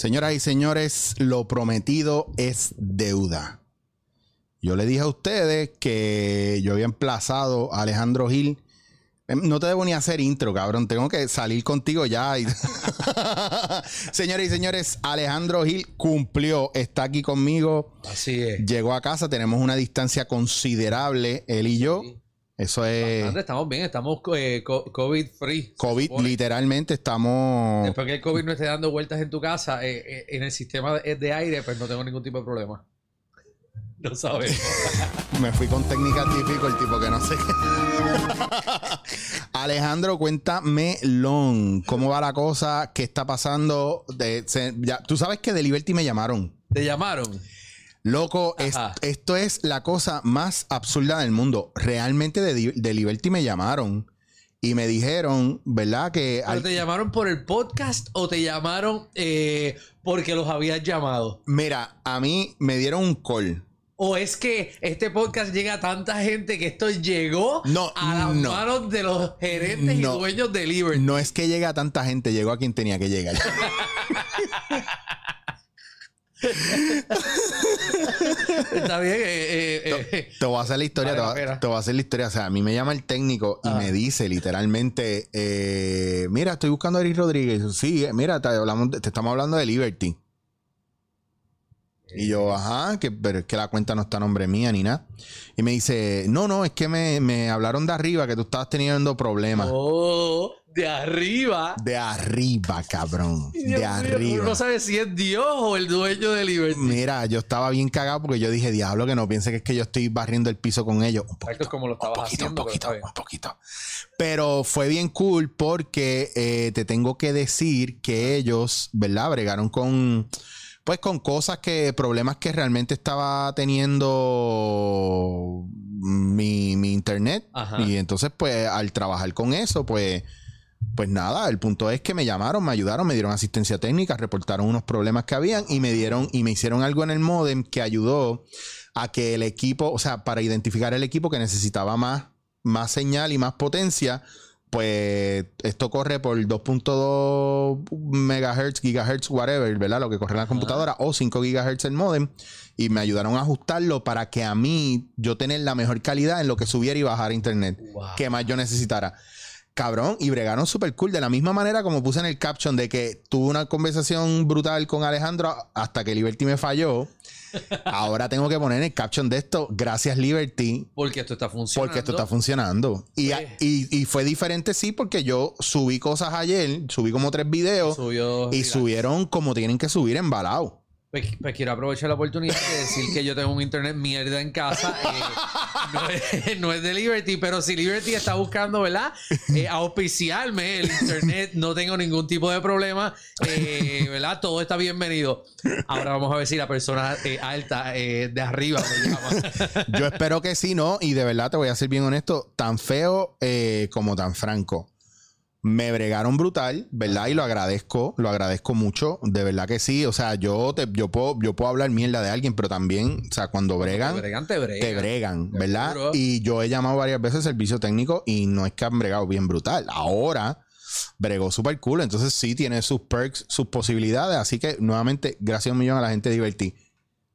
Señoras y señores, lo prometido es deuda. Yo le dije a ustedes que yo había emplazado a Alejandro Gil. Em, No te debo ni hacer intro, cabrón. Tengo que salir contigo ya. Señores y señores, Alejandro Gil cumplió. Está aquí conmigo. Así es. Llegó a casa. Tenemos una distancia considerable, él y yo. Sí. Eso es Bastante, estamos bien, estamos eh, co- COVID free. COVID. Literalmente estamos. Después que el COVID no esté dando vueltas en tu casa, eh, eh, en el sistema de, de aire, pues no tengo ningún tipo de problema. No sabes. Me fui con técnicas difficulty porque no sé qué. Alejandro, cuéntame, Long, ¿cómo va la cosa? ¿Qué está pasando? De- se- ya- Tú sabes que de Liberty me llamaron. ¿Te llamaron? Loco, es- esto es la cosa más absurda del mundo. Realmente de, Liberty me llamaron y me dijeron, ¿verdad? Que ¿Pero al- te llamaron por el podcast o te llamaron eh, porque los habías llamado? mira, a mí me dieron un call. ¿O es que este podcast llega a tanta gente que esto llegó No, a las no. manos de los gerentes No. y dueños de Liberty? No es que llegue a tanta gente, llegó a quien tenía que llegar. Está bien. eh, eh, eh. Te voy a hacer la historia, Vale te, voy a- pena. te voy a hacer la historia. O sea, a mí me llama el técnico y Ah. me dice literalmente, mira, estoy buscando a Eric Rodríguez. Sí, mira, te, hablamos te estamos hablando de Liberty. Y yo, ajá, que, pero es que la cuenta no está a nombre mía ni nada. Y me dice, no, no, es que me, me hablaron de arriba, que tú estabas teniendo problemas. Oh, de arriba. De arriba, cabrón. Dios de arriba. No sabe si es Dios o el dueño de Liberty. Mira, yo estaba bien cagado porque yo dije, diablo, que no piense que es que yo estoy barriendo el piso con ellos. Un poquito, como lo un poquito, haciendo. un poquito, pero un poquito. Pero fue bien cool porque eh, te tengo que decir que ellos, ¿verdad? Bregaron con, pues con cosas que, problemas que realmente estaba teniendo mi, mi internet. Ajá. Y entonces, pues, al trabajar con eso, pues... Pues nada, el punto es que me llamaron, me ayudaron, me dieron asistencia técnica, reportaron unos problemas que habían y me dieron y me hicieron algo en el modem que ayudó a que el equipo, o sea, para identificar el equipo que necesitaba más, más señal y más potencia, pues esto corre por 2.2 megahertz, gigahertz, whatever, ¿verdad? Lo que corre en la computadora o 5 gigahertz el modem y me ayudaron a ajustarlo para que a mí yo tener la mejor calidad en lo que subiera y bajara internet Wow. que más yo necesitara. Cabrón, y bregaron súper cool. De la misma manera como puse en el caption de que tuve una conversación brutal con Alejandro hasta que Liberty me falló. Ahora tengo que poner en el caption de esto, gracias Liberty, Porque esto está funcionando. porque esto está funcionando. Y, Pues- y- y fue diferente, sí, porque yo subí cosas ayer, subí como tres videos Subió- y subieron como tienen que subir embalado. Pues, pues quiero aprovechar la oportunidad de decir que yo tengo un internet mierda en casa. eh, no, es, de Liberty, pero si Liberty está buscando, ¿verdad? Eh, auspiciarme el internet, no tengo ningún tipo de problema, eh, ¿verdad? Todo está bienvenido. Ahora vamos a ver si la persona eh, alta de arriba me llama. Yo espero que sí, ¿no? Y de verdad te voy a ser bien honesto, tan feo como tan franco. Me bregaron brutal, ¿verdad? Y lo agradezco, lo agradezco mucho, de verdad que sí. O sea, yo te, yo puedo, yo puedo hablar mierda de alguien, pero también, o sea, cuando bregan, Bregan, te bregan. te bregan, ¿verdad? Seguro. Y yo he llamado varias veces al servicio técnico y no es que han bregado bien brutal. Ahora bregó súper cool, entonces sí tiene sus perks, sus posibilidades. Así que nuevamente, gracias un millón a la gente de Divertí.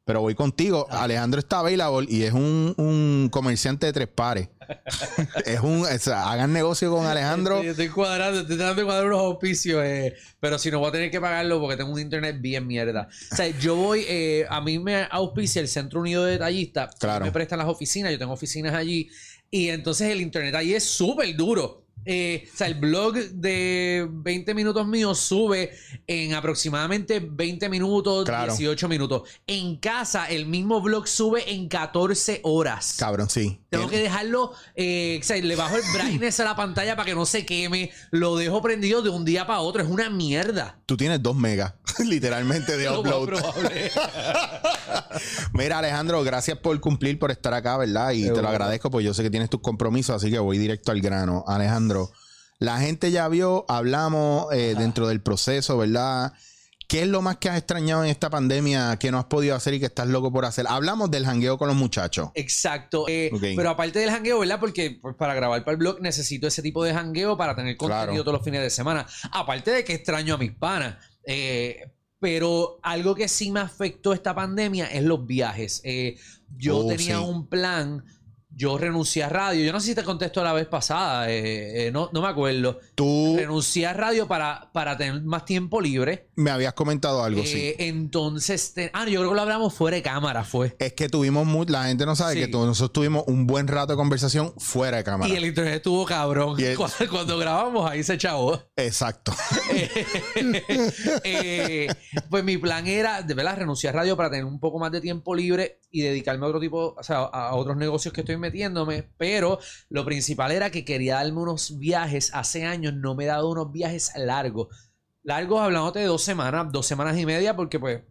Pero voy contigo. Alejandro está available y es un, un comerciante de tres pares. es un. o sea, hagan negocio con Alejandro. Estoy, estoy cuadrando, estoy tratando de cuadrar unos auspicios, eh, pero si no voy a tener que pagarlo porque tengo un internet bien mierda. O sea, yo voy, eh, a mí me auspicia el Centro Unido de Detallistas, Claro. me prestan las oficinas, yo tengo oficinas allí, y entonces el internet allí es súper duro. Eh, o sea, el blog de 20 minutos mío sube en aproximadamente 20 minutos, Claro. 18 minutos. En casa, el mismo blog sube en 14 horas. Cabrón, sí. Tengo que dejarlo, eh, o sea, le bajo el brightness a la pantalla para que no se queme. Lo dejo prendido de un día para otro. Es una mierda. Tú tienes dos megas, literalmente, de upload. Mira, Alejandro, gracias por cumplir, por estar acá, ¿verdad? Y te lo agradezco, pues yo sé que tienes tus compromisos, así que voy directo al grano. Alejandro, la gente ya vio, hablamos eh, dentro del proceso, ¿verdad? ¿Qué es lo más que has extrañado en esta pandemia que no has podido hacer y que estás loco por hacer? Hablamos del jangueo con los muchachos. Exacto. Eh. Pero aparte del jangueo, ¿verdad? Porque pues, para grabar para el blog necesito ese tipo de jangueo para tener contenido Claro. todos los fines de semana. Aparte de que extraño a mis panas. Eh, pero algo que sí me afectó esta pandemia es los viajes. Eh, yo Oh, tenía sí. un plan. Yo renuncié a radio. Yo no sé si te contesto la vez pasada. eh, eh, no, no me acuerdo. Tú Renuncié a radio para, para tener más tiempo libre. me habías comentado algo, sí. Eh, Entonces, te- ah, yo creo que lo hablamos fuera de cámara, fue. Es que tuvimos mu- la gente no sabe Sí. que nosotros tuvimos un buen rato de conversación fuera de cámara. Y el internet estuvo cabrón. Y el- Cuando, cuando grabamos, ahí se chavó. Exacto. Eh, pues mi plan era, de verdad, renunciar a radio para tener un poco más de tiempo libre y dedicarme a otro tipo, o sea, a otros negocios que estoy metiéndome. Pero lo principal era que quería darme unos viajes. Hace años no me he dado unos viajes largos. Largos, hablándote de dos semanas, dos semanas y media, porque pues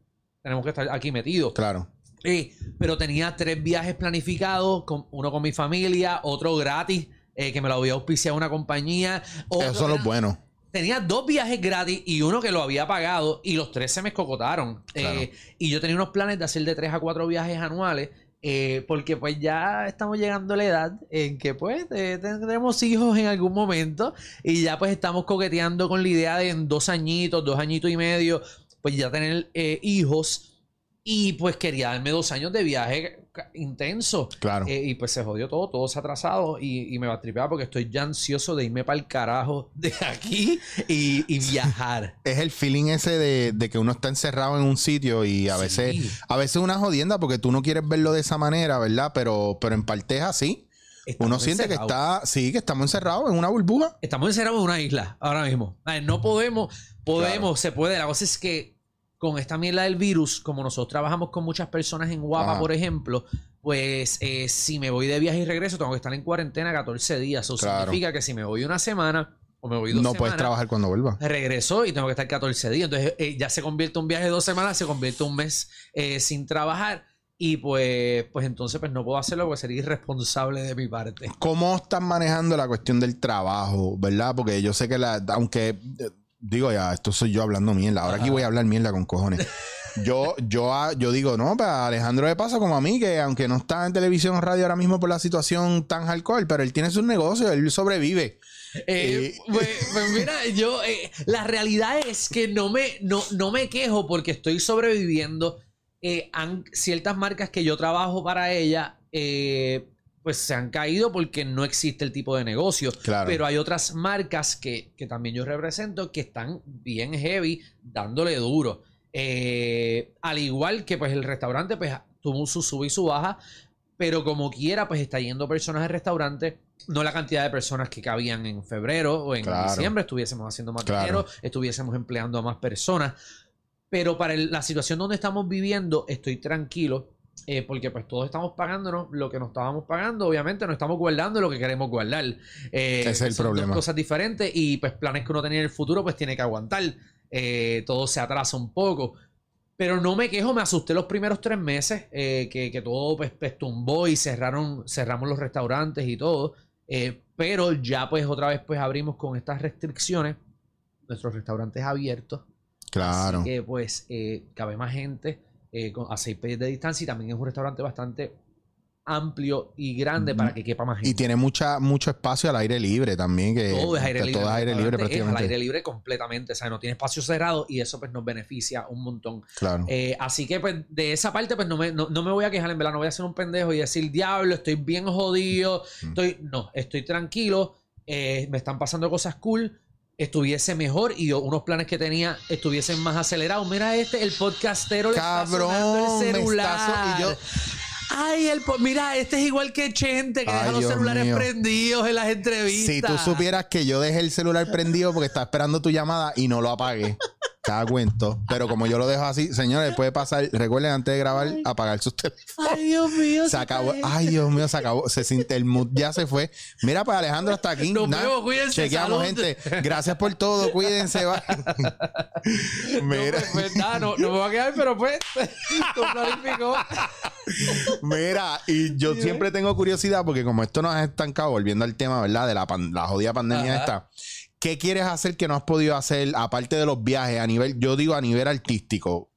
tenemos que estar aquí metidos. Claro. Sí, pero tenía tres viajes planificados, con, uno con mi familia, otro gratis, eh, que me lo había auspiciado una compañía. Esos son los buenos. Tenía dos viajes gratis y uno que lo había pagado y los tres se me escocotaron. Claro. Eh, y yo tenía unos planes de hacer de tres a cuatro viajes anuales. Eh, porque pues ya estamos llegando a la edad en que pues eh, tendremos hijos en algún momento y ya pues estamos coqueteando con la idea de en dos añitos, dos añitos y medio, pues ya tener eh, hijos. Y pues quería darme dos años de viaje intenso. Claro. Eh, y pues se jodió todo, todo se ha atrasado y, y me va a tripear porque estoy ya ansioso de irme para el carajo de aquí y, y viajar. es el feeling ese de, de que uno está encerrado en un sitio y a Sí. veces, a veces una jodienda porque tú no quieres verlo de esa manera, ¿verdad? Pero, pero en parte es así. Estamos Uno siente que está, sí, que estamos encerrados en una burbuja. Estamos encerrados en una isla ahora mismo. Ver, no podemos, podemos, se puede. La cosa es que con esta mierda del virus, como nosotros trabajamos con muchas personas en Guapa, Ajá. por ejemplo, pues eh, si me voy de viaje y regreso, tengo que estar en cuarentena 14 días. Eso Claro. significa que si me voy una semana o me voy dos No semanas, puedes trabajar cuando vuelva. regreso y tengo que estar 14 días. Entonces eh, ya se convierte un viaje de dos semanas, se convierte un mes eh, sin trabajar. Y pues, pues entonces pues no puedo hacerlo porque sería irresponsable de mi parte. ¿Cómo están manejando la cuestión del trabajo, verdad? Porque yo sé que la, aunque digo ya, esto soy yo hablando mierda. Ahora aquí voy a hablar mierda con cojones. Yo, yo, ah, yo digo, no, para Alejandro le pasa como a mí, que aunque no está en televisión o radio ahora mismo por la situación tan hardcore, pero él tiene sus negocios, él sobrevive. Eh, Eh, pues, pues mira, yo, eh, la realidad es que no me, no, no me quejo porque estoy sobreviviendo. Han- ciertas marcas que yo trabajo para ella, eh, pues se han caído porque no existe el tipo de negocio. Claro. Pero hay otras marcas que, que también yo represento que están bien heavy, dándole duro. Eh, al igual que pues el restaurante, pues tuvo su sub y su baja, pero como quiera, pues está yendo personas al restaurante. No la cantidad de personas que cabían en febrero o en Claro. diciembre, estuviésemos haciendo más Claro. dinero, estuviésemos empleando a más personas. Pero para el- la situación donde estamos viviendo, estoy tranquilo. Eh, porque pues todos estamos pagándonos lo que nos estábamos pagando. Obviamente no estamos guardando lo que queremos guardar. Eh, es el son dos problema. cosas diferentes y pues planes que uno tenía en el futuro pues tiene que aguantar. Eh, todo se atrasa un poco. Pero no me quejo, me asusté los primeros tres meses, que, que todo pues, pues, tumbó y cerraron, cerramos los restaurantes y todo. Pero ya pues otra vez pues abrimos con estas restricciones nuestros restaurantes abiertos. Claro. Así que pues cabe más gente eh, con- a seis pies de distancia y también es un restaurante bastante amplio y grande para que quepa más gente. Y tiene mucha, mucho espacio al aire libre también. Que, todo es aire libre. Todo es aire libre es al aire libre completamente. O sea, no tiene espacio cerrado y eso pues nos beneficia un montón. Claro. Eh, así que pues de esa parte pues no me, no, no me voy a quejar, en verdad, no voy a ser un pendejo y decir, diablo, estoy bien jodido, Mm. estoy, no, estoy tranquilo, eh, me están pasando cosas cool, estuviese mejor y unos planes que tenía estuviesen más acelerados. Mira este, el podcastero le está Cabrón, el me celular. está so- y yo- Ay, el mira, este es igual que Chente, que Ay, deja los Dios celulares mío. prendidos en las entrevistas. Si tú supieras que yo dejé el celular prendido porque estaba esperando tu llamada y no lo apagué. Cada cuento. Pero como yo lo dejo así, señores, puede pasar. Recuerden antes de grabar, apagar sus teléfonos. Ay, Dios mío. Se acabó. Ay, Dios mío, se acabó. Se siente el mood ya se fue. Mira, pues Alejandro hasta aquí. Nos Nada. vemos, cuídense, Chequeamos, salud. gente. Gracias por todo. Cuídense. bye. Mira, No, pues, pues, nada, no, no me va a quedar, pero pues, mira, y yo siempre tengo curiosidad porque como esto nos ha estancado, volviendo al tema, ¿verdad? De la, pan- la jodida pandemia Ajá. esta. ¿Qué quieres hacer que no has podido hacer aparte de los viajes a nivel, yo digo a nivel artístico?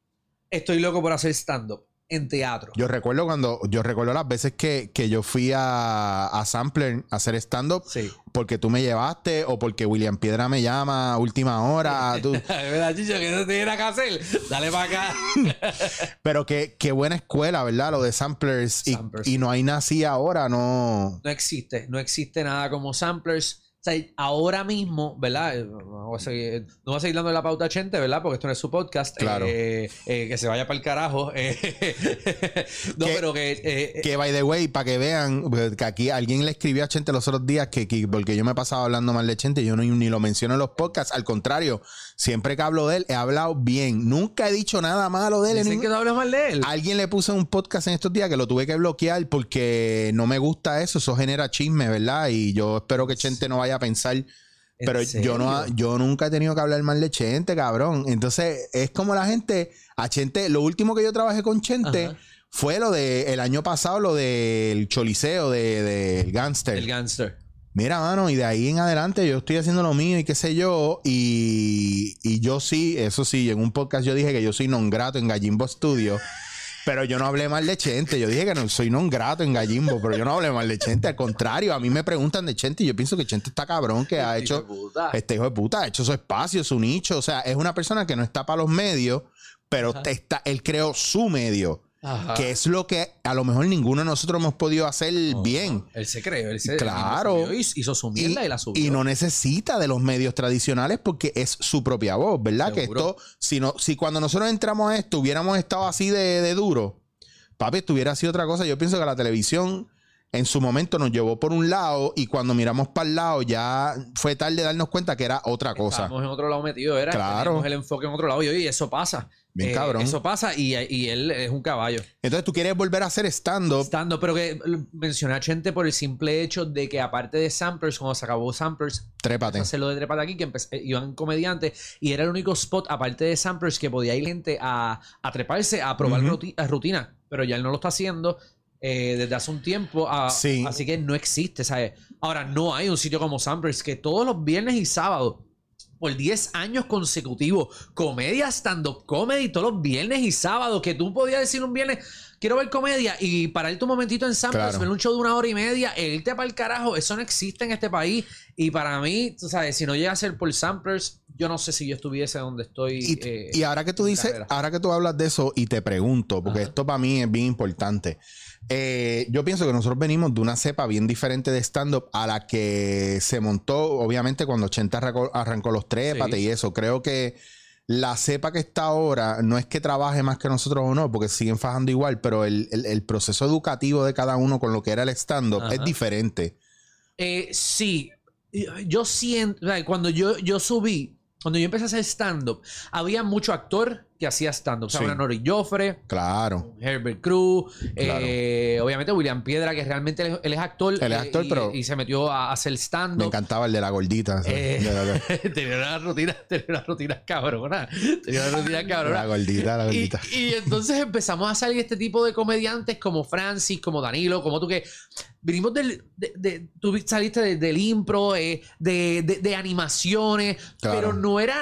Estoy loco por hacer stand-up en teatro. Yo recuerdo cuando, yo recuerdo las veces que, que yo fui a, a Sampler a hacer stand-up Sí. porque tú me llevaste o porque William Piedra me llama a última hora. tú- Es verdad, Chicho, que no nada que hacer. Dale para acá. pero qué, qué buena escuela, ¿verdad? Lo de Samplers. Y, Samplers. y no hay así ahora, no. No existe, no existe nada como samplers. Sea, ahora mismo, ¿verdad? Eh, No voy a seguir, no voy a seguir dando la pauta a Chente, ¿verdad? Porque esto no es su podcast. Claro. Eh, eh, que se vaya para el carajo. Eh, no, Que- pero que... eh, Que by the way, para que vean, pues, que aquí alguien le escribió a Chente los otros días que, que- porque yo me pasaba hablando mal de Chente, yo no, ni lo menciono en los podcasts, al contrario, siempre que hablo de él, he hablado bien. Nunca he dicho nada malo de él. dicen que no mal de él. Alguien le puso en un podcast en estos días que lo tuve que bloquear porque no me gusta eso, eso genera chisme, ¿verdad? Y yo espero que Chente no vaya a pensar, pero yo no yo nunca he tenido que hablar mal de Chente, cabrón. Entonces, es como la gente, a Chente, lo último que yo trabajé con Chente Ajá. fue lo de el año pasado, lo del choliseo de, del gangster. El gangster. Mira, mano, y de ahí en adelante yo estoy haciendo lo mío y qué sé yo. Y, y yo sí, eso sí, en un podcast yo dije que yo soy non grato en Gallimbo Studio. Pero yo no hablé mal de Chente. Yo dije que no soy non grato en Gallimbo, pero yo no hablé mal de Chente. Al contrario, a mí me preguntan de Chente y yo pienso que Chente está cabrón, que ha Hijo hecho. Este hijo de puta ha hecho su espacio, su nicho. O sea, es una persona que no está para los medios, pero está, él creó su medio. Ajá. Que es lo que a lo mejor ninguno de nosotros hemos podido hacer bien. Él se creó, él se Claro. él hizo su mierda y, la subió. y no necesita de los medios tradicionales porque es su propia voz, ¿verdad? Que esto, si, no, si cuando nosotros entramos a esto hubiéramos estado así de, de duro, papi, esto hubiera sido otra cosa. Yo pienso que la televisión en su momento nos llevó por un lado y cuando miramos para el lado ya fue tarde darnos cuenta que era otra cosa. Estábamos en otro lado metido, era. Claro. Teníamos el enfoque en otro lado y oye, eso pasa. Bien Eh, cabrón. Eso pasa y, y él es un caballo. Entonces tú quieres volver a hacer stand-up. Estando, pero que mencioné a Chente por el simple hecho de que aparte de Samplers, cuando se acabó Samplers, Trépate. hacer lo de Trepata aquí, que empe- eh, iban comediantes y era el único spot, aparte de Samplers, que podía ir gente a, a treparse, a probar Ujú. ruti- a rutina. Pero ya él no lo está haciendo eh, desde hace un tiempo. a- Sí. Así que no existe, ¿sabes? Ahora, no hay un sitio como Samplers que todos los viernes y sábados. Por 10 años consecutivos, comedia, stand-up comedy, todos los viernes y sábados, que tú podías decir un viernes, quiero ver comedia y pararte un momentito en Samplers, Claro. ver un show de una hora y media, e irte para el carajo, eso no existe en este país. Y para mí, tú sabes, si no llega a ser por Samplers, yo no sé si yo estuviese donde estoy. Y, eh, y ahora que tú dices, carrera. ahora que tú hablas de eso y te pregunto, porque Ajá. esto para mí es bien importante. Eh, yo pienso que nosotros venimos de una cepa bien diferente de stand-up a la que se montó, obviamente, cuando 80 arrancó, arrancó los trépates Sí. y eso. Creo que la cepa que está ahora no es que trabaje más que nosotros o no, porque siguen fajando igual, pero el, el- el proceso educativo de cada uno con lo que era el stand-up es diferente. Eh, sí, yo siento, cuando yo, yo subí, cuando yo empecé a hacer stand-up, había mucho actor que hacía stand-up. O sea, Sí. una Nori Joffre, Claro. Herbert Cruz, Claro. eh, obviamente William Piedra, que realmente él, él es actor. Él es eh, actor, y, pero- y se metió a hacer Me stand-up. encantaba el de la gordita. Eh, De la- de tenía una rutina, tenía una rutina cabrona. Tenía una rutina cabrona. la gordita, la gordita. y entonces empezamos a salir este tipo de comediantes como Francis, como Danilo, como tú que vinimos del, de, de- tú saliste de- del impro, eh, de, de- de animaciones, Claro. pero no era,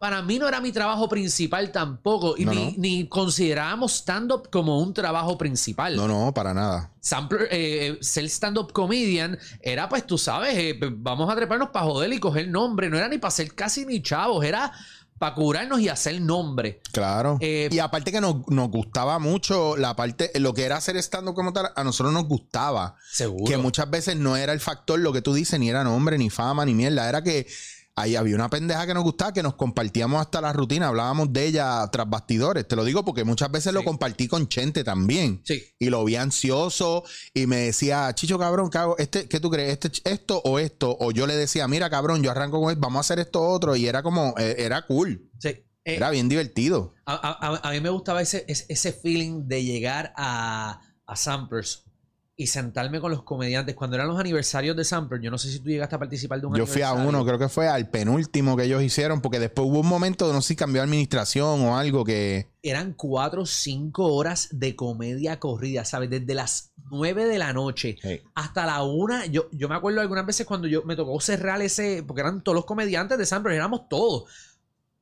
para mí no era mi trabajo principal tampoco, y No, ni, no. ni considerábamos stand-up como un trabajo principal. No, no, para nada. Sampler, eh, ser stand-up comedian era, pues tú sabes, eh, vamos a treparnos para joder y coger nombre. No era ni para ser casi ni chavos, era para curarnos y hacer nombre. Claro. Eh, y aparte que nos, nos gustaba mucho la parte, lo que era hacer estando como tal, a nosotros nos gustaba. Seguro. Que muchas veces no era el factor lo que tú dices, ni era nombre, ni fama, ni mierda. Era que ahí había una pendeja que nos gustaba, que nos compartíamos hasta la rutina, hablábamos de ella tras bastidores. Te lo digo porque muchas veces lo compartí con Chente también. Sí. Y lo vi ansioso y me decía, Chicho, cabrón, ¿qué hago? Este, ¿Qué tú crees? Este, ¿Esto o esto? O yo le decía, mira, cabrón, yo arranco con esto, vamos a hacer esto otro. Y era como, eh, era cool. Sí. Eh, Era bien divertido. a, a- mí me gustaba ese, ese, ese feeling de llegar a, a Samplers y sentarme con los comediantes. Cuando eran los aniversarios de Sampler, yo no sé si tú llegaste a participar de un Yo fui a uno, creo que fue al penúltimo que ellos hicieron, porque después hubo un momento, no sé si cambió administración o algo que. Eran cuatro o cinco horas de comedia corrida, ¿sabes? Desde las nueve de la noche Hey. hasta la una. Yo, yo me acuerdo algunas veces cuando yo me tocó cerrar ese, porque eran todos los comediantes de Sampler, éramos todos.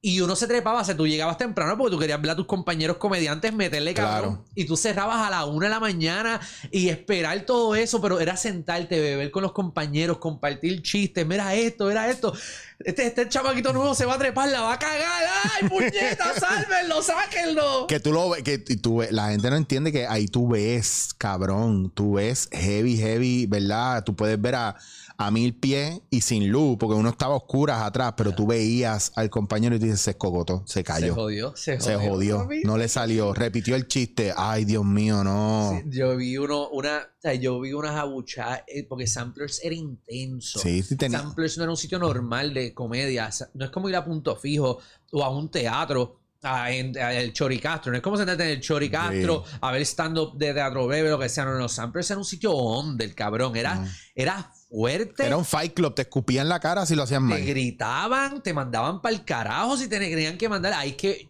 Y uno se trepaba, o sea, tú llegabas temprano porque tú querías ver a tus compañeros comediantes meterle cabrón. Claro. Y tú cerrabas a la una de la mañana y esperar todo eso, pero era sentarte, beber con los compañeros, compartir chistes. Mira esto, era esto. Este, este chamaquito nuevo se va a trepar, la va a cagar. ¡Ay, puñeta! ¡Sálvenlo, sáquenlo! Que tú lo ves, que tú ves- la gente no entiende que ahí tú ves, cabrón, tú ves heavy, heavy, ¿verdad? Tú puedes ver a, a mil pies y sin luz, porque uno estaba a oscuras atrás, pero tú veías al compañero y tú dices, se escogotó, se Se cayó, jodió, se se jodió. jodió, papi. no le salió, repitió el chiste, ay Dios mío, no. Sí, yo vi uno, una, o sea, yo vi unas abuchadas, eh, porque Samplers era intenso. Sí, sí tenía. Samplers no era un sitio normal de comedia. No es como ir a Punto Fijo o a un teatro. A, en, a el Choricastro, no es como sentarte en el Choricastro a ver stand-up de teatro breve, lo que sea. No, no, Samplers era un sitio on del cabrón. Era, No. era fuerte. Era un fight club, te escupían la cara si lo hacían te mal. gritaban, te mandaban para el carajo si te tenían que mandar. Ahí que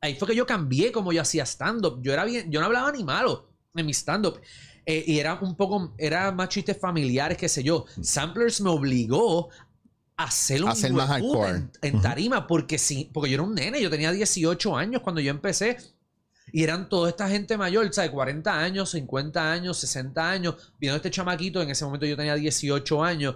ahí fue que yo cambié como yo hacía stand-up. Yo era bien, yo no hablaba ni malo en mi stand-up. Eh, y era un poco, era más chistes familiares, qué sé yo. Samplers me obligó a hacer un A ser más hardcore. en, en tarima, porque sí, porque yo era un nene, yo tenía 18 años cuando yo empecé. Y eran toda esta gente mayor, ¿sabes? 40 años, 50 años, 60 años. Viendo este chamaquito, en ese momento yo tenía 18 años.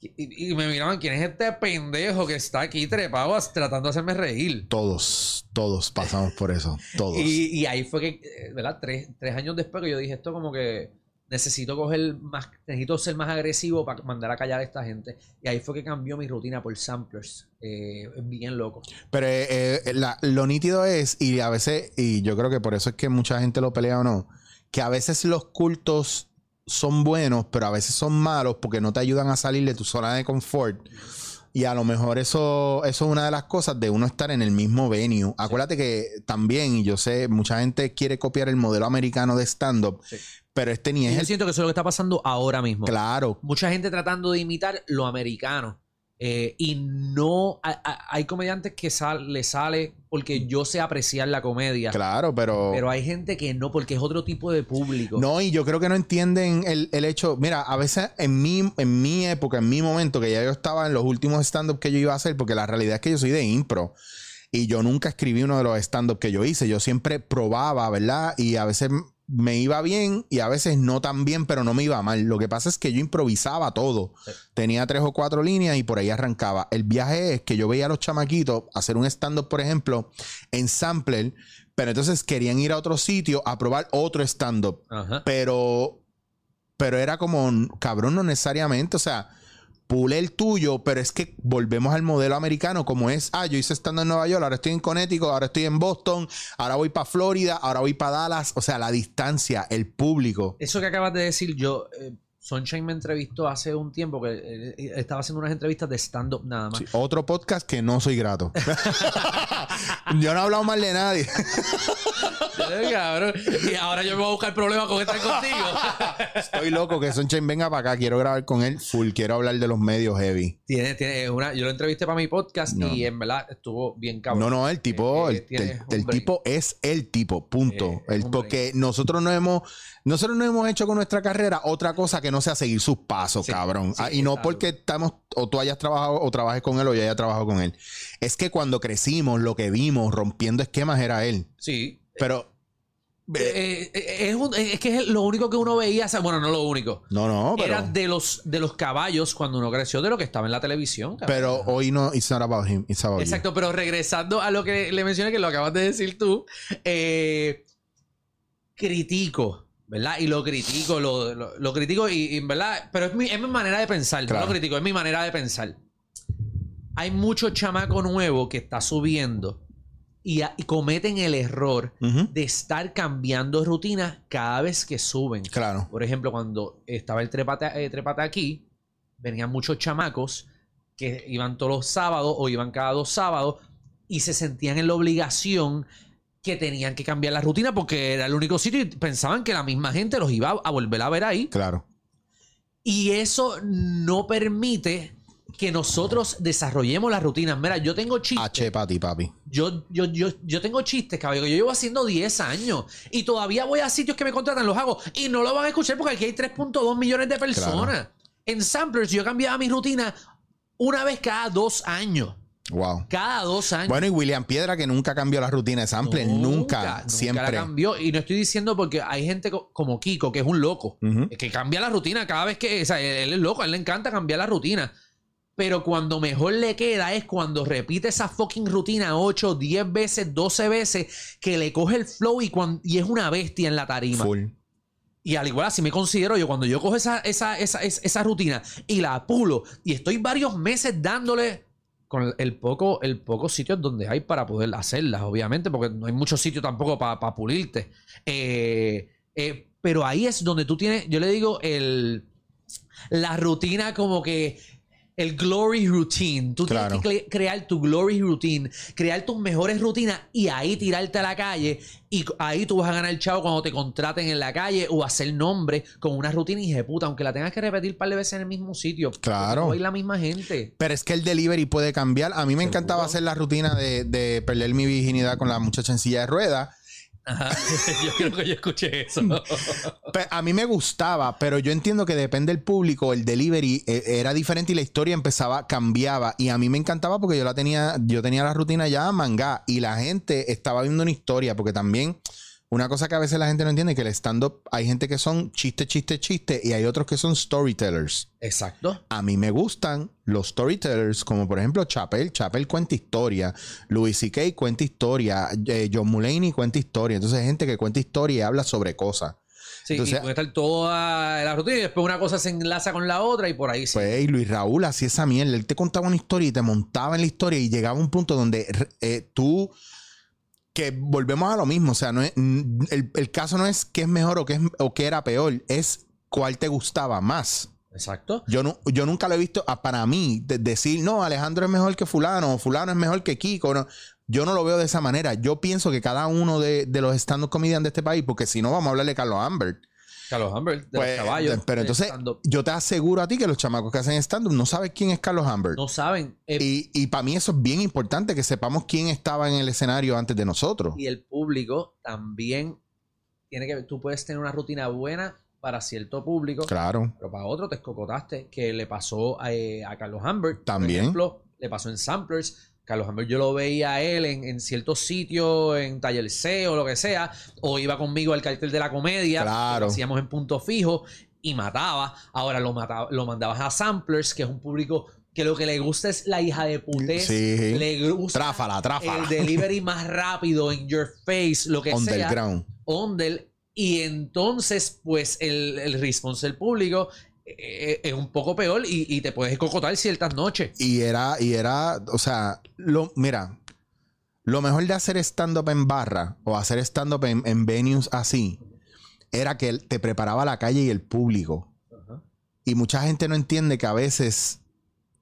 Y, y me miraban, ¿quién es este pendejo que está aquí trepado tratando de hacerme reír? Todos, todos pasamos por eso, todos. Y, y ahí fue que, eh, ¿verdad? Tres, tres años después que yo dije esto como que necesito coger más, necesito ser más agresivo para mandar a callar a esta gente. Y ahí fue que cambió mi rutina por samplers. Eh, bien loco. Pero eh, eh, la- lo nítido es, y a veces, y yo creo que por eso es que mucha gente lo pelea o no, que a veces los cultos son buenos, pero a veces son malos porque no te ayudan a salir de tu zona de confort. Y a lo mejor eso, eso es una de las cosas de uno estar en el mismo venue. Acuérdate que también, y yo sé, mucha gente quiere copiar el modelo americano de stand-up, Sí. pero este ni es yo el siento que eso es lo que está pasando ahora mismo. claro. Mucha gente tratando de imitar lo americano. Eh, y no a- a- hay comediantes que sal- le sale porque yo sé apreciar la comedia. Claro, pero. Pero hay gente que no, porque es otro tipo de público. No, y yo creo que no entienden el, el hecho. Mira, a veces en mi, en mi época, en mi momento, que ya yo estaba en los últimos stand-up que yo iba a hacer, porque la realidad es que yo soy de impro. Y yo nunca escribí uno de los stand-up que yo hice. Yo siempre probaba, ¿verdad? Y a veces me iba bien y a veces no tan bien, pero no me iba mal. Lo que pasa es que yo improvisaba todo. Sí. Tenía tres o cuatro líneas y por ahí arrancaba. El viaje es que yo veía a los chamaquitos hacer un stand-up, por ejemplo, en Sampler, pero entonces querían ir a otro sitio a probar otro stand-up pero pero era como cabrón no necesariamente o sea pule el tuyo pero es que volvemos al modelo americano como es ah yo hice estando en Nueva York ahora estoy en Connecticut ahora estoy en Boston ahora voy para Florida ahora voy para Dallas o sea la distancia el público. Eso que acabas de decir, yo, eh, Sunshine me entrevistó hace un tiempo que eh, estaba haciendo unas entrevistas de stand-up nada más. Sí, otro podcast que no soy grato. Yo no he hablado mal de nadie cabrón. Y ahora yo me voy a buscar problemas con estar contigo. estoy loco que Sunshine venga para acá quiero grabar con él full quiero hablar de los medios heavy tiene, tiene una, yo lo entrevisté para mi podcast No. y en verdad estuvo bien cabrón. No, no, el tipo, Eh, el, tiene el- tipo es el tipo, punto. Eh, El- porque nosotros no hemos, nosotros no hemos hecho con nuestra carrera otra cosa que no sea seguir sus pasos, Sí, cabrón. sí, Ah, y no porque estamos, o tú hayas trabajado, o trabajes con él, o yo haya trabajado con él. Es que cuando crecimos, lo que vimos rompiendo esquemas era él. Sí. Pero, Eh, eh, es, un- es que es lo único que uno veía, bueno, no lo único. no, no, pero, Era de los, de los caballos cuando uno creció, de lo que estaba en la televisión. cabrón. pero hoy no, it's not about him, it's about you. Exacto, pero regresando a lo que le mencioné, que lo acabas de decir tú, eh, critico, ¿verdad? Y lo critico, lo, lo- lo critico, y, y, ¿verdad? Pero es mi, es mi manera de pensar, Claro. no lo critico, es mi manera de pensar. Hay mucho chamaco nuevo que está subiendo y, a- y cometen el error de estar cambiando rutinas cada vez que suben. Claro. Por ejemplo, cuando estaba el trepate, eh, trepate aquí, venían muchos chamacos que iban todos los sábados o iban cada dos sábados y se sentían en la obligación que tenían que cambiar la rutina porque era el único sitio y pensaban que la misma gente los iba a volver a ver ahí. Claro. Y eso no permite que nosotros desarrollemos las rutinas. Mira, yo tengo chistes. H para ti, papi. Yo, yo, yo, yo tengo chistes, que yo llevo haciendo 10 años y todavía voy a sitios que me contratan, los hago y no lo van a escuchar porque aquí hay 3.2 millones de personas. En Samplers yo cambiaba mi rutina una vez cada dos años. Wow. Cada dos años. Bueno, y William Piedra que nunca cambió la rutina de sample, nunca, siempre. la cambió. Y no estoy diciendo porque hay gente co- como Kiko, que es un loco, que cambia la rutina cada vez que. O sea, él es loco, a él le encanta cambiar la rutina. Pero cuando mejor le queda es cuando repite esa fucking rutina 8, 10 veces, 12 veces, que le coge el flow y, cuan- y es una bestia en la tarima. Full. Y al igual así me considero yo, cuando yo cojo esa, esa, esa, rutina y la pulo y estoy varios meses dándole con el poco, el poco sitios donde hay para poder hacerlas, obviamente, porque no hay muchos sitios tampoco para pulirte. Eh, eh, pero ahí es donde tú tienes, yo le digo, el, la rutina como que el glory routine. Tú Claro. tienes que cre- crear tu glory routine, crear tus mejores rutinas y ahí tirarte a la calle. Y ahí tú vas a ganar el chavo cuando te contraten en la calle o hacer nombre con una rutina y puta, aunque la tengas que repetir un par de veces en el mismo sitio. Claro. No hay la misma gente. Pero es que el delivery puede cambiar. A mí me Seguro. encantaba hacer la rutina de, de perder mi virginidad con la muchacha en silla de ruedas. Yo creo que yo escuché eso. A mí me gustaba, pero yo entiendo que depende del público. El delivery eh, era diferente y la historia empezaba, cambiaba. Y a mí me encantaba porque yo la tenía, yo tenía la rutina ya manga y la gente estaba viendo una historia. Porque también una cosa que a veces la gente no entiende que el stand-up hay gente que son chiste, chiste, chiste y hay otros que son storytellers. Exacto. A mí me gustan los storytellers, como por ejemplo Chappelle. Chappelle cuenta historia. Louis C.K. cuenta historia. eh, John Mulaney cuenta historia. Entonces, hay gente que cuenta historia y habla sobre cosas. Sí, Entonces- y puede estar toda la rutina y después una cosa se enlaza con la otra y por ahí sí. Pues, y Luis Raúl hacía esa mierda. Él te contaba una historia y te montaba en la historia y llegaba a un punto donde eh, tú. Que volvemos a lo mismo. O sea, no es, el, el caso no es qué es mejor o qué, es, o qué era peor. Es cuál te gustaba más. Exacto. Yo, no, yo nunca lo he visto, ah, para mí, de- decir, no, Alejandro es mejor que fulano, o fulano es mejor que Kiko. no. Yo no lo veo de esa manera. Yo pienso que cada uno de, de los stand-up comedians de este país, porque si no, vamos a hablar de Carlos Ambert. Carlos Humbert, de Pues, los caballos. pero de entonces, yo te aseguro a ti que los chamacos que hacen stand-up no saben quién es Carlos Ambert. no saben. eh, Y, y para mí eso es bien importante, que sepamos quién estaba en el escenario antes de nosotros. y el público también tiene que tú puedes tener una rutina buena para cierto público Claro, pero para otro te escocotaste que le pasó a, eh, a Carlos Humbert También. por ejemplo le pasó en Samplers Carlos Humbert yo lo veía a él en, en ciertos sitios en Taller C o lo que sea o iba conmigo al cartel de la comedia Claro. que lo hacíamos en punto fijo y mataba ahora lo mataba lo mandabas a Samplers que es un público que lo que le gusta es la hija de putés Sí. le gusta tráfala, tráfala. el delivery más rápido, in your face, lo que sea. Underground. Y entonces, pues, el, el response del público es un poco peor y, y te puedes cocotar ciertas noches. Y era, y era, o sea, lo, mira, lo mejor de hacer stand-up en barra o hacer stand-up en, en venues así era que te preparaba la calle y el público. Y mucha gente no entiende que a veces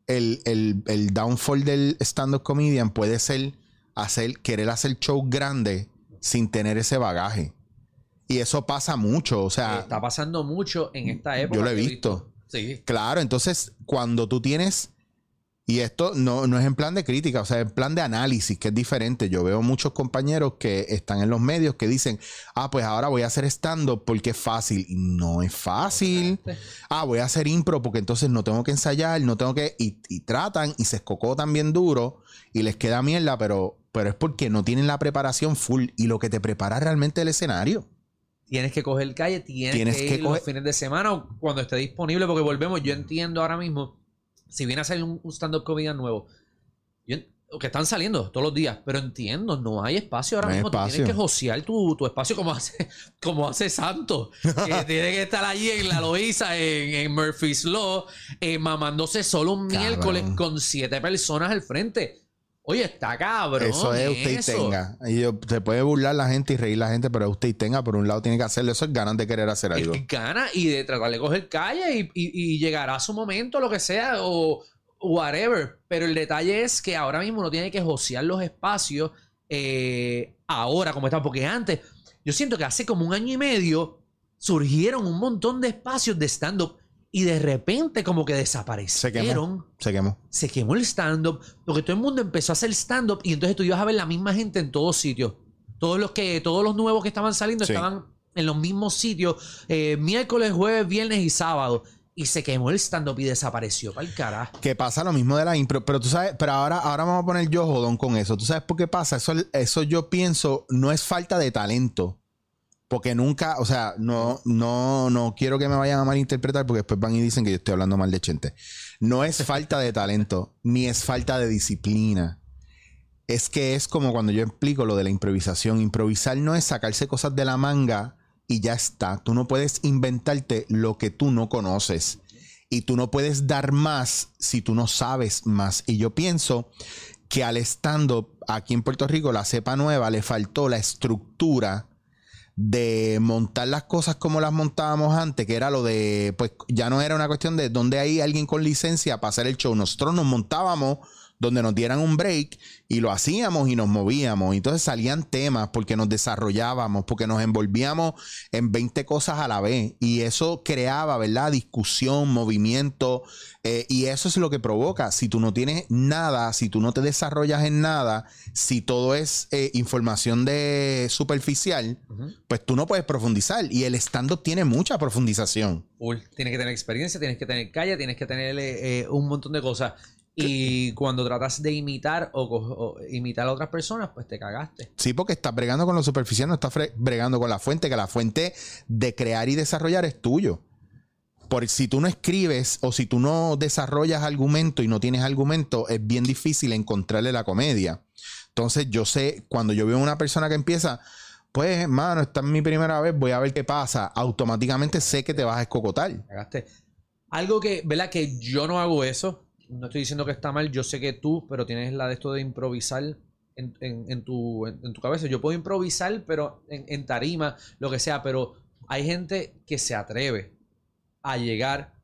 el, el- el downfall del stand-up comedian puede ser hacer, querer hacer show grande sin tener ese bagaje. Y eso pasa mucho. O sea, Está pasando mucho en esta época. yo lo he visto. Sí. Claro, entonces cuando tú tienes, y esto no, no es en plan de crítica, o sea, en plan de análisis, que es diferente. Yo veo muchos compañeros que están en los medios que dicen, ah, pues ahora voy a hacer stand-up porque es fácil. Y no es fácil. Ah, voy a hacer impro porque entonces no tengo que ensayar, no tengo que... Y, y tratan y se escocotan bien duro y les queda mierda, pero, pero es porque no tienen la preparación full y lo que te prepara realmente el escenario. Tienes que coger calle, tienes, Tienes que, que ir coger- los fines de semana o cuando esté disponible, porque volvemos. Yo entiendo ahora mismo, si viene a salir un, un stand-up comedian nuevo, yo que están saliendo todos los días, pero entiendo, no hay espacio ahora No mismo. Espacio. tienes que josear tu, tu espacio como hace, como hace Santos, que tiene que estar allí en la Loíza, en, en Murphy's Law, eh, mamándose solo un Cabrón. miércoles con siete personas al frente. Oye, está cabrón. Eso es usted y tenga. Y yo- se puede burlar la gente y reír la gente, pero usted y tenga. Por un lado tiene que hacerlo. Eso es ganas de querer hacer algo. Es gana y de tratar de coger calle y, y- y llegará a su momento, lo que sea, o whatever. Pero el detalle es que ahora mismo uno tiene que josear los espacios eh, ahora como están, porque antes, yo siento que hace como un año y medio surgieron un montón de espacios de stand-up y de repente como que Se desaparecieron. quemó. Se quemó. Se quemó el stand-up, porque todo el mundo empezó a hacer stand-up y entonces tú ibas a ver la misma gente en todos sitios. Todos los que, todos los nuevos que estaban saliendo Sí. estaban en los mismos sitios, eh, miércoles, jueves, viernes y sábado. Y se quemó el stand-up y desapareció. Para el carajo. Que pasa lo mismo de la impro, pero tú sabes, pero ahora, ahora vamos a poner yo jodón con eso. ¿Tú sabes por qué pasa? Eso, eso yo pienso no es falta de talento. Porque nunca, o sea, no, no, no quiero que me vayan a malinterpretar porque después van y dicen que yo estoy hablando mal de Chente. No es falta de talento, ni es falta de disciplina. Es que es como cuando yo explico lo de la improvisación. Improvisar no es sacarse cosas de la manga y ya está. Tú no puedes inventarte lo que tú no conoces. Y tú no puedes dar más si tú no sabes más. Y yo pienso que al stand-up aquí en Puerto Rico, la cepa nueva, le faltó la estructura de montar las cosas como las montábamos antes, que era lo de, pues ya no era una cuestión de dónde hay alguien con licencia para hacer el show. Nosotros nos montábamos donde nos dieran un break y lo hacíamos y nos movíamos. Entonces salían temas porque nos desarrollábamos, porque nos envolvíamos en 20 cosas a la vez. Y eso creaba, ¿verdad? Discusión, movimiento. eh, y eso es lo que provoca. Si tú no tienes nada, si tú no te desarrollas en nada, si todo es eh, información de superficial, pues tú no puedes profundizar. Y el stand-up tiene mucha profundización. Full. Tienes que tener experiencia, tienes que tener calle, tienes que tener eh, un montón de cosas. Y cuando tratas de imitar o, imitar a otras personas, pues te cagaste. Sí, porque estás bregando con lo superficial, no estás bregando con la fuente, que la fuente de crear y desarrollar es tuyo. Por si tú no escribes o si tú no desarrollas argumento y no tienes argumento, es bien difícil encontrarle la comedia. Entonces, yo sé, cuando yo veo a una persona que empieza, pues, hermano, esta es mi primera vez, voy a ver qué pasa. Automáticamente sé que te vas a escocotar. Algo que, ¿verdad? Que yo no hago eso. No estoy diciendo que está mal. Yo sé que tú, pero tienes la de esto de improvisar en, en- en tu, en, tu cabeza. Yo puedo improvisar, pero en, en tarima, lo que sea. Pero hay gente que se atreve a llegar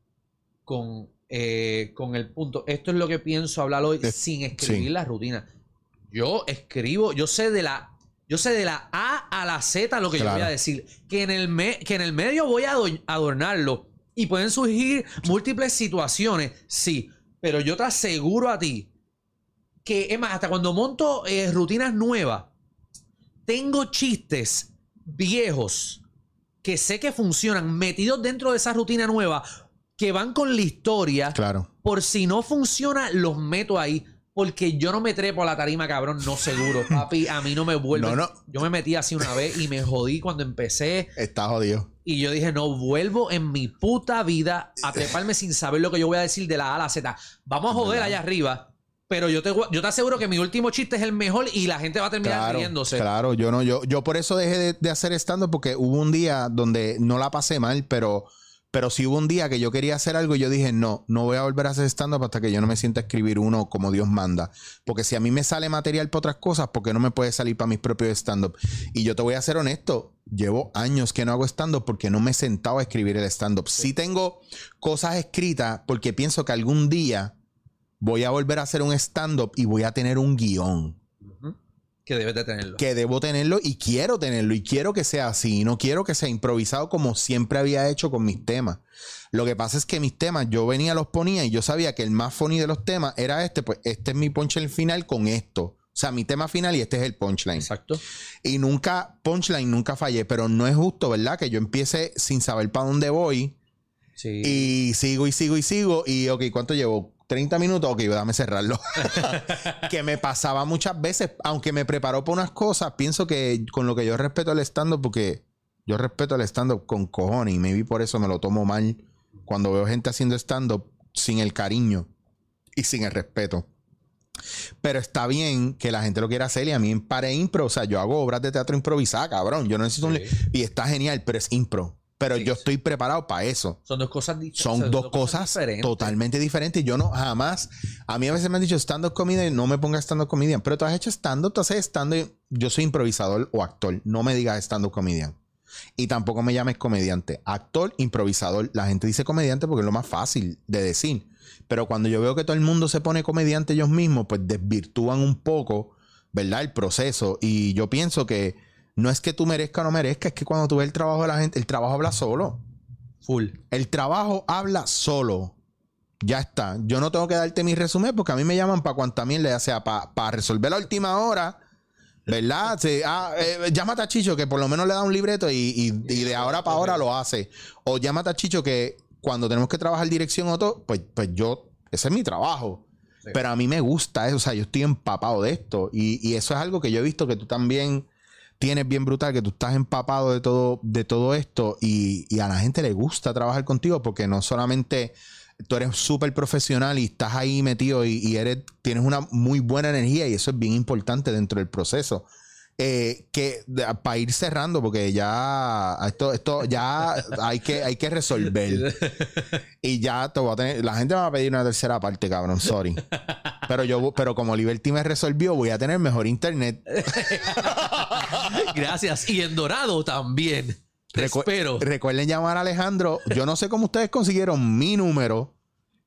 con, eh, con el punto. Esto es lo que pienso hablar hoy Es- sin escribir sí. la rutina. Yo escribo, yo sé de la. Yo sé de la A a la Z lo que yo voy a decir. Que en el, me- que en el medio voy a ado- adornarlo. Y pueden surgir múltiples situaciones, sí. Pero yo te aseguro a ti que, es más, hasta cuando monto eh, rutinas nuevas, tengo chistes viejos que sé que funcionan, metidos dentro de esa rutina nueva, que van con la historia. Claro. Por si no funciona, los meto ahí. Porque yo no me trepo a la tarima, cabrón, no seguro. Papi, a mí no me vuelve. No, no. Yo me metí así una vez y me jodí cuando empecé. Está jodido. Y yo dije, no vuelvo en mi puta vida a treparme sin saber lo que yo voy a decir de la A a la Z. Vamos a joder allá arriba. Pero yo te, yo te aseguro que mi último chiste es el mejor y la gente va a terminar Claro, riéndose. claro, yo no, yo, yo por eso dejé de, de hacer stand porque hubo un día donde no la pasé mal, pero, pero sí hubo un día que yo quería hacer algo y yo dije, no, no voy a volver a hacer stand-up hasta que yo no me sienta a escribir uno como Dios manda. Porque si a mí me sale material para otras cosas, ¿por qué no me puede salir para mis propios stand-up? Y yo te voy a ser honesto, llevo años que no hago stand-up porque no me he sentado a escribir el stand-up. Sí tengo cosas escritas porque pienso que algún día voy a volver a hacer un stand-up y voy a tener un guion. Que debes de tenerlo. que debo tenerlo y quiero tenerlo y quiero que sea así. y No quiero que sea improvisado como siempre había hecho con mis temas. Lo que pasa es que mis temas yo venía, los ponía y yo sabía que el más funny de los temas era este, pues este es mi punchline final con esto. O sea, mi tema final y este es el punchline. Exacto. Y nunca, punchline, nunca fallé, pero no es justo, ¿verdad? Que yo empiece sin saber para dónde voy Sí. y sigo y sigo y sigo y, ok, ¿cuánto llevo? 30 minutos, ok, déjame cerrarlo. que me pasaba muchas veces, aunque me preparó para unas cosas, pienso que con lo que yo respeto el stand-up, porque yo respeto el stand-up con cojones y maybe por eso me lo tomo mal cuando veo gente haciendo stand-up sin el cariño y sin el respeto. Pero está bien que la gente lo quiera hacer y a mí en Pare Impro, o sea, yo hago obras de teatro improvisada, cabrón. Yo no necesito un... Sí. Y está genial, pero es impro. Pero Sí, yo sí. estoy preparado para eso. Son dos cosas diferentes. Son dos cosas diferentes. totalmente diferentes. Yo no jamás. A mí a veces me han dicho stand-up comedian, no me pongas stand-up comedian. Pero tú has hecho stand-up, tú haces stand-up. Yo soy improvisador o actor. No me digas stand-up comedian. Y tampoco me llames comediante. Actor, improvisador. La gente dice comediante porque es lo más fácil de decir. Pero cuando yo veo que todo el mundo se pone comediante ellos mismos, pues desvirtúan un poco ¿verdad? El proceso. Y yo pienso que no es que tú merezcas o no merezcas, es que cuando tú ves el trabajo de la gente, el trabajo habla solo. Full. El trabajo habla solo. Ya está. Yo no tengo que darte mi resumen porque a mí me llaman para cuanta mierda, ya sea para resolver la última hora, ¿verdad? Sí, ah, eh, llámate a Chicho que por lo menos le da un libreto y, y- y de ahora para ahora lo hace. O llámate a Chicho que cuando tenemos que trabajar dirección o todo, pues, pues yo, ese es mi trabajo. Sí. Pero a mí me gusta eso, o sea, yo estoy empapado de esto. Y, y eso es algo que yo he visto que tú también tienes bien brutal, que tú estás empapado de todo, de todo esto y, y a la gente le gusta trabajar contigo porque no solamente tú eres súper profesional y estás ahí metido y, eres, tienes una muy buena energía y eso es bien importante dentro del proceso. Eh, que para ir cerrando, porque ya esto, esto ya hay que, hay que resolver. Y ya te voy a tener, la gente me va a pedir una tercera parte, cabrón, sorry. Pero yo, pero como Liberty me resolvió, voy a tener mejor internet. Gracias. Y en Dorado también. Te Recu- espero. Recuerden llamar a Alejandro. Yo no sé cómo ustedes consiguieron mi número,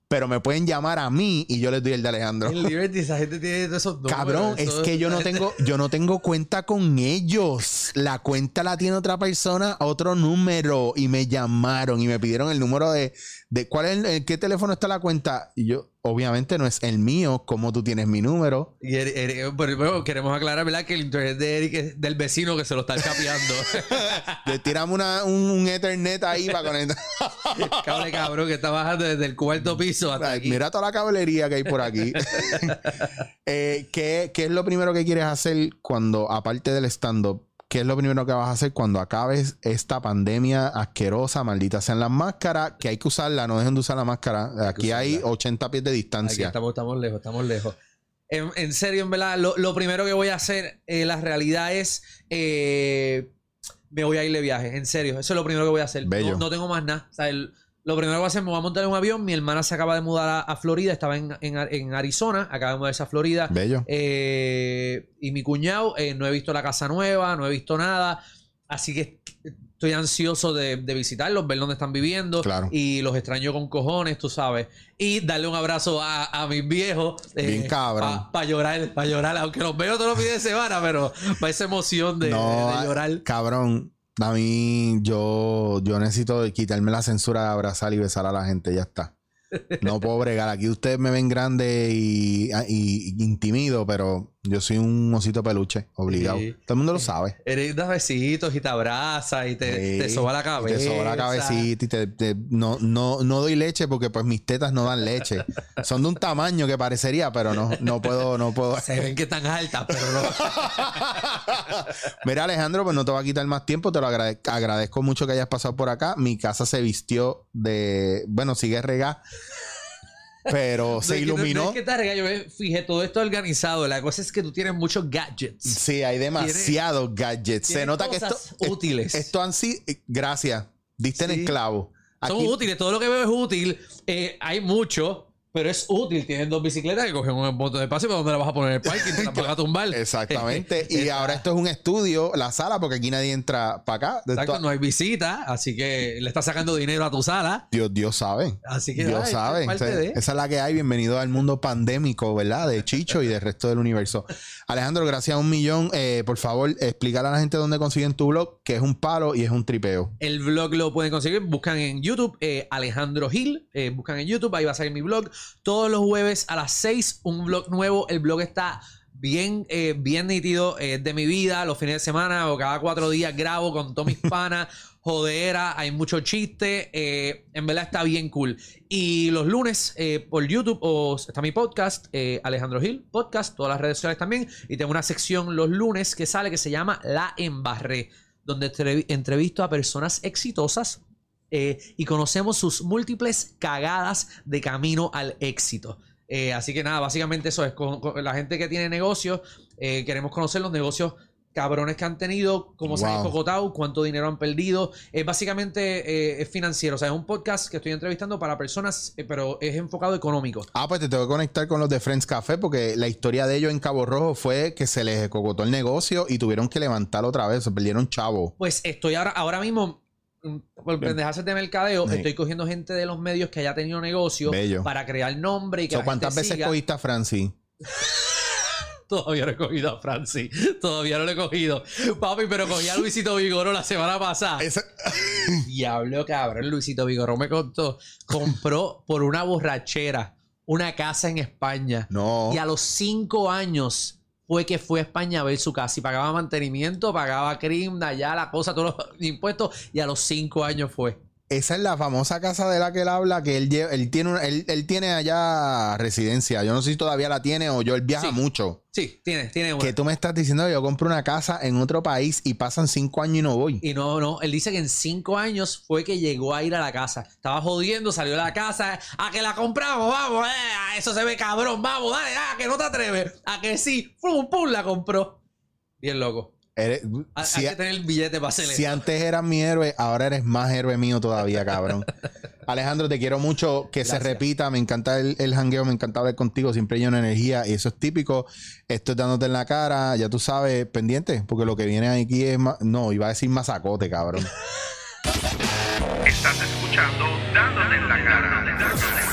pero me pueden llamar a mí y yo les doy el de Alejandro. En Liberty esa gente tiene esos números. Cabrón, es que yo no tengo, yo no tengo cuenta con ellos. La cuenta la tiene otra persona, otro número. Y me llamaron y me pidieron el número de, de cuál es el, el- qué teléfono está la cuenta. Y yo, obviamente, no es el mío, como tú tienes mi número. Y pero, bueno, queremos aclarar, ¿verdad? Que el internet de Eric es del vecino que se lo está capeando. Le tiramos una, un, un Ethernet ahí para conectar. Cable cabrón que está bajando desde el cuarto piso hasta aquí. Mira toda la cablería que hay por aquí. Eh, ¿qué, qué es lo primero que quieres hacer cuando, aparte del stand-up, qué es lo primero que vas a hacer cuando acabes esta pandemia asquerosa, maldita sean las máscaras, que hay que usarla, no dejen de usar la máscara. Aquí hay usarla. 80 pies de Aquí distancia. estamos, estamos lejos, estamos lejos. En, en serio, en verdad, lo, lo primero que voy a hacer, eh, la realidad es, eh, me voy a ir de viaje, en serio. Eso es lo primero que voy a hacer. Bello. No, no tengo más nada. O sea, el- lo primero que voy a hacer, me voy a montar en un avión. Mi hermana se acaba de mudar a, a Florida, estaba en, en- en Arizona, acaba de mudarse a Florida. Bello. Eh, y mi cuñado, eh, no he visto la casa nueva, no he visto nada. Así que estoy ansioso de, de visitarlos, ver dónde están viviendo. Claro. Y los extraño con cojones, tú sabes. Y darle un abrazo a, a mis viejos. Bien cabrón. Para llorar, para llorar. Aunque los veo todos los fines de semana, pero para esa emoción de, no, de llorar. cabrón. A mí, yo, yo necesito quitarme la censura de abrazar y besar a la gente, ya está. No puedo bregar. Aquí ustedes me ven grande y, y- y intimido, pero yo soy un osito peluche, obligado. Sí. Todo el mundo lo sabe. Eres das besitos y te abraza y te, Sí, te soba la y cabeza. Te soba la cabecita y te, te- no, no, no doy leche porque pues mis tetas no dan leche. Son de un tamaño que parecería, pero no, no puedo, no puedo. Se ven que están altas, pero no. Mira, Alejandro, pues no te va a quitar más tiempo. Te lo agrade- agradezco mucho que hayas pasado por acá. Mi casa se vistió de. Bueno, sigue regada. Pero se No iluminó. no es que yo fijé, todo esto organizado. La cosa es que tú tienes muchos gadgets. Sí, hay demasiados gadgets. Se nota que esto. útiles. Esto han sido. Gracias. Diste en Sí. el clavo. Son útiles, todo lo que veo es útil. Eh, hay mucho, pero es útil. Tienen dos bicicletas que cogen un montón de espacio. ¿Para dónde la vas a poner el parking? Te la van a tumbar. Exactamente. y ahora esto es un estudio, la sala, porque aquí nadie entra para acá. Exacto, to- no hay visita, así que le estás sacando dinero a tu sala. Dios, Dios sabe. Así que Dios es sabe. parte O sea, de- Esa es la que hay. Bienvenido al mundo pandémico, ¿verdad? De Chicho y del resto del universo. Alejandro, gracias a un millón. Eh, por favor, explícale a la gente dónde consiguen tu blog, que es un palo y es un tripeo. El blog lo pueden conseguir, buscan en YouTube, eh, Alejandro Gil, eh, buscan en YouTube, ahí va a salir mi blog. Todos los jueves a las 6, un blog nuevo. El blog está bien, eh, bien nítido eh, de mi vida, los fines de semana o cada cuatro días grabo con todos mis panas, jodera, hay mucho chiste, eh, en verdad está bien cool. Y los lunes eh, por YouTube o está mi podcast, eh, Alejandro Gil, podcast, todas las redes sociales también. Y tengo una sección los lunes que sale que se llama La Embarré, donde entrev- entrevisto a personas exitosas eh, y conocemos sus múltiples cagadas de camino al éxito. Eh, así que nada, básicamente eso es con, con la gente que tiene negocios. eh, queremos conocer los negocios cabrones que han tenido, cómo se han Wow. cocotado, cuánto dinero han perdido. Es básicamente eh, es financiero. O sea, es un podcast que estoy entrevistando para personas, eh, pero es enfocado económico. Ah, pues te tengo que conectar con los de Friends Café porque la historia de ellos en Cabo Rojo fue que se les cocotó el negocio y tuvieron que levantar otra vez, se perdieron chavo. Pues estoy ahora, ahora mismo, por pendejadas de mercadeo, Sí. estoy cogiendo gente de los medios que haya tenido negocio Bello. para crear nombre y que So, la ¿Cuántas gente veces siga. cogiste a Francis? Todavía no he cogido a Francis. Todavía no lo he cogido. Papi, pero cogí a Luisito Vigoro la semana pasada. Esa- Diablo, cabrón. Luisito Vigoro me contó. Compró por una borrachera una casa en España. No. Y a los cinco años fue que fue a España a ver su casa y pagaba mantenimiento, pagaba crimen, allá la cosa, todos los impuestos. Y a los cinco años fue. Esa es la famosa casa de la que él habla, que él, él, tiene, una- él, él tiene allá residencia. Yo no sé si todavía la tiene o yo, él viaja Sí. mucho. Sí, tiene, tiene una. Que tú me estás diciendo que yo compro una casa en otro país y pasan cinco años y no voy. Y no, no, él dice que en cinco años fue que llegó a ir a la casa. Estaba jodiendo, salió de la casa. A que la compramos, vamos, eh, a eso se ve cabrón, vamos, dale, a que no te atreves. A que sí, pum, pum, la compró. Bien loco. Eres- Hay, si, hay que tener el billete para hacer si antes eras mi héroe, ahora eres más héroe mío todavía, cabrón. Alejandro, te quiero mucho que se repita. Me encanta el, el jangueo, me encanta hablar contigo. Siempre lleno de energía y eso es típico. Esto es dándote en la cara, ya tú sabes, pendiente, porque lo que viene aquí es más. No, iba a decir masacote, cabrón. Estás escuchando Dándote en la cara. Dándote en la cara.